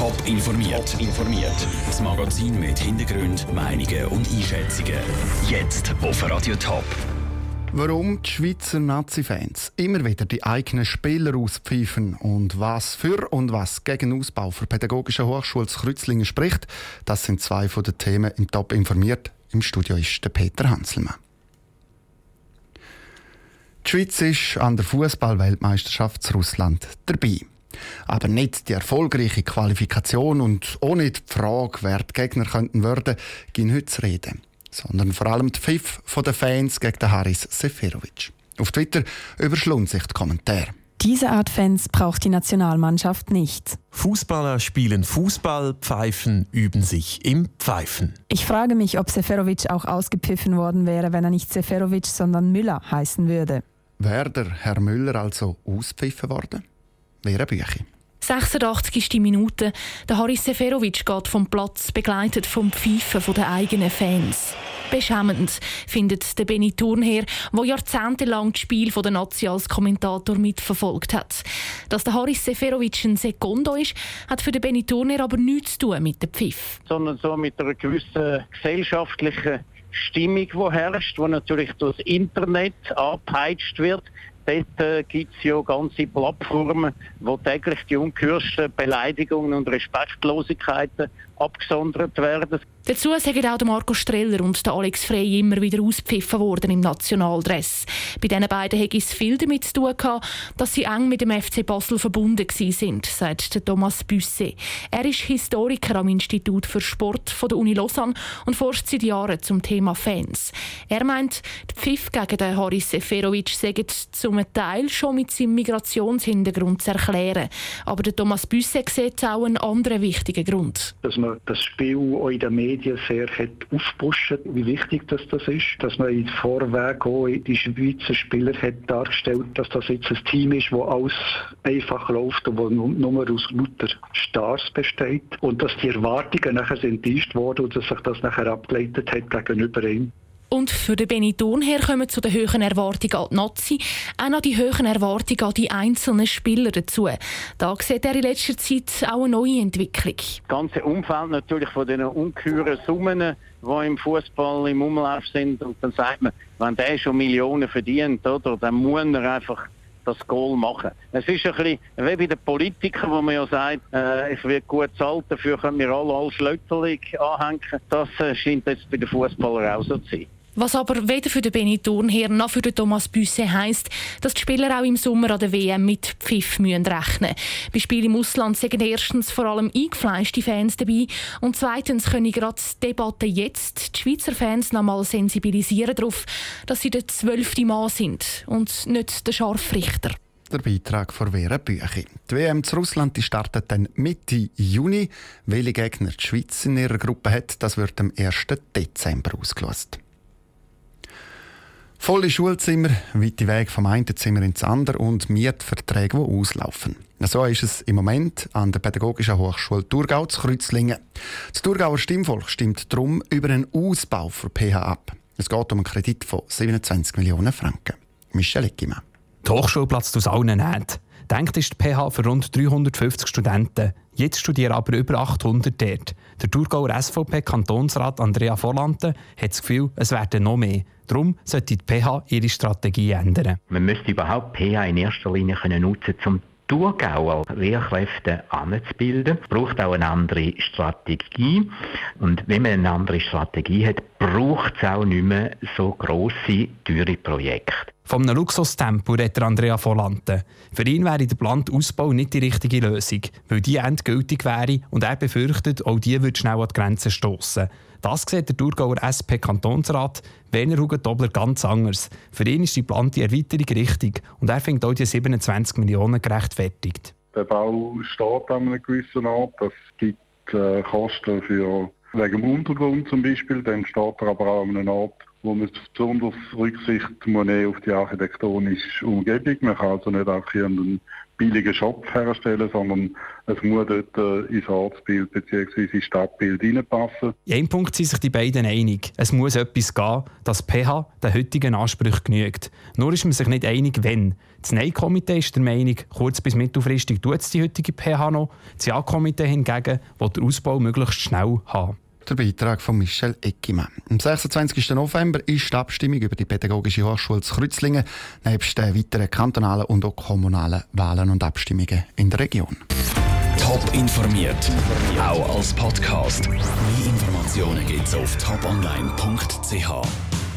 Top informiert. informiert. Das Magazin mit Hintergrund, Meinungen und Einschätzungen. Jetzt auf Radio Top. Warum die Schweizer Nazi-Fans immer wieder die eigenen Spieler auspfeifen und was für und was gegen Ausbau für Pädagogische Hochschule Kreuzlingen spricht, das sind zwei von den Themen im Top informiert. Im Studio ist der Peter Hanselmann. Die Schweiz ist an der Fußball-Weltmeisterschaft Russland dabei. Aber nicht die erfolgreiche Qualifikation und auch nicht die Frage, wer die Gegner könnten werden, ging heute zu reden. Sondern vor allem die Pfiff der Fans gegen den Haris Seferovic. Auf Twitter überschlungen sich die Kommentare. Diese Art Fans braucht die Nationalmannschaft nicht. Fußballer spielen Fußball, Pfeifen üben sich im Pfeifen. Ich frage mich, ob Seferovic auch ausgepfiffen worden wäre, wenn er nicht Seferovic, sondern Müller heißen würde. Wäre der Herr Müller also auspfiffen worden? Wäre Büchi. 86. Minute. Der Haris Seferovic geht vom Platz, begleitet vom Pfeifen der eigenen Fans. Beschämend, findet der Benny Thurnherr, der jahrzehntelang das Spiel der Nazi als Kommentator mitverfolgt hat. Dass der Haris Seferovic ein Sekundo ist, hat für den Benny Thurnherr aber nichts zu tun mit dem Pfiff. Sondern so mit einer gewissen gesellschaftlichen Stimmung, die herrscht, die natürlich durch das Internet angepeitscht wird dort gibt es ja ganze Plattformen, wo täglich die ungehörsten Beleidigungen und Respektlosigkeiten abgesondert werden. Dazu sagen auch Marco Streller und Alex Frey immer wieder ausgepfiffen worden im Nationaldress. Bei diesen beiden hätte es viel damit zu tun gehabt, dass sie eng mit dem FC Basel verbunden sind, sagt Thomas Büsse. Er ist Historiker am Institut für Sport von der Uni Lausanne und forscht seit Jahren zum Thema Fans. Er meint, die Pfiff gegen den Haris Seferovic sagen zum Teil schon mit seinem Migrationshintergrund zu erklären. Aber Thomas Büsse sieht auch einen anderen wichtigen Grund. Dass man das Spiel auch in den Medien sehr hat aufpushen, wie wichtig das, das ist. Dass man in Vorweg auch die Schweizer Spieler hat dargestellt, dass das jetzt ein Team ist, wo alles einfach läuft und wo nur aus lauter Stars besteht. Und dass die Erwartungen nachher enttäuscht wurden und dass sich das nachher abgeleitet hat gegenüber ihm. Und für den Benetton her kommen zu den höheren Erwartungen an die Nazi auch noch die höheren Erwartungen an die einzelnen Spieler dazu. Da sieht er in letzter Zeit auch eine neue Entwicklung. Das ganze Umfeld natürlich von den ungeheuren Summen, die im Fußball im Umlauf sind. Und dann sagt man, wenn der schon Millionen verdient, oder, dann muss er einfach das Goal machen. Es ist ein bisschen wie bei den Politikern, wo man ja sagt, äh, es wird gut zahlt, dafür können wir alle als Schlötterling anhängen. Das äh, scheint jetzt bei den Fußballern auch so zu sein. Was aber weder für den Benny Thurnherr noch für den Thomas Büsse heisst, dass die Spieler auch im Sommer an der WM mit Pfiff müssen rechnen Bei Spielen im Ausland sind erstens vor allem eingefleischte Fans dabei und zweitens können gerade die Debatte jetzt die Schweizer Fans noch mal sensibilisieren darauf, dass sie der zwölfte Mann sind und nicht der Scharfrichter. Der Beitrag von Vera Büchi. Die WM zu Russland die startet dann Mitte Juni. Welche Gegner die Schweiz in ihrer Gruppe hat, das wird am 1. Dezember ausgelost. Volle Schulzimmer, weite Weg vom einen Zimmer ins andere und Mietverträge, die auslaufen. So ist es im Moment an der Pädagogischen Hochschule Thurgau zu Kreuzlingen. Das Thurgauer Stimmvolk stimmt darum über einen Ausbau für PH ab. Es geht um einen Kredit von 27 Millionen Franken. Michel Eckimann. Die Hochschule platzt aus allen Nähten. Denkt ist die PH für rund 350 Studenten. Jetzt studieren aber über 800 dort. Der Thurgauer SVP-Kantonsrat Andrea Vorlante hat das Gefühl, es werden noch mehr. Darum sollte die PH ihre Strategie ändern. Man müsste überhaupt PH in erster Linie können nutzen, um Thurgauer Lehrkräfte anzubilden. Es braucht auch eine andere Strategie. Und wenn man eine andere Strategie hat, braucht es auch nicht mehr so grosse, teure Projekte. Vom einem Luxustempo redet Andrea Volante. Für ihn wäre der geplante Ausbau nicht die richtige Lösung, weil die endgültig wäre und er befürchtet, auch die würde schnell an die Grenzen stoßen. Das sieht der Thurgauer SP-Kantonsrat Werner Hugentobler ganz anders. Für ihn ist die geplante Erweiterung richtig und er findet auch die 27 Millionen gerechtfertigt. Der Bau steht an einem gewissen Ort. Das gibt äh, Kosten für wegen dem Untergrund zum Beispiel. Dann steht er aber auch an einem Ort, wo man besonders Rücksicht muss auf die architektonische Umgebung. Man kann also nicht einfach einen billigen Shop herstellen, sondern es muss dort äh, ins Ortsbild bzw. ins Stadtbild reinpassen. In einem Punkt sind sich die beiden einig. Es muss etwas gehen, dass pH den heutigen Ansprüchen genügt. Nur ist man sich nicht einig, wenn. Das Nein-Komitee ist der Meinung, kurz- bis mittelfristig tut es die heutige pH noch. Das Ja-Komitee hingegen will den Ausbau möglichst schnell haben. Der Beitrag von Michel Eckimann. Am 26. November ist die Abstimmung über die Pädagogische Hochschule zu Kreuzlingen, nebst den weiteren kantonalen und auch kommunalen Wahlen und Abstimmungen in der Region. Top informiert, auch als Podcast. Mehr Informationen gibt's auf toponline.ch.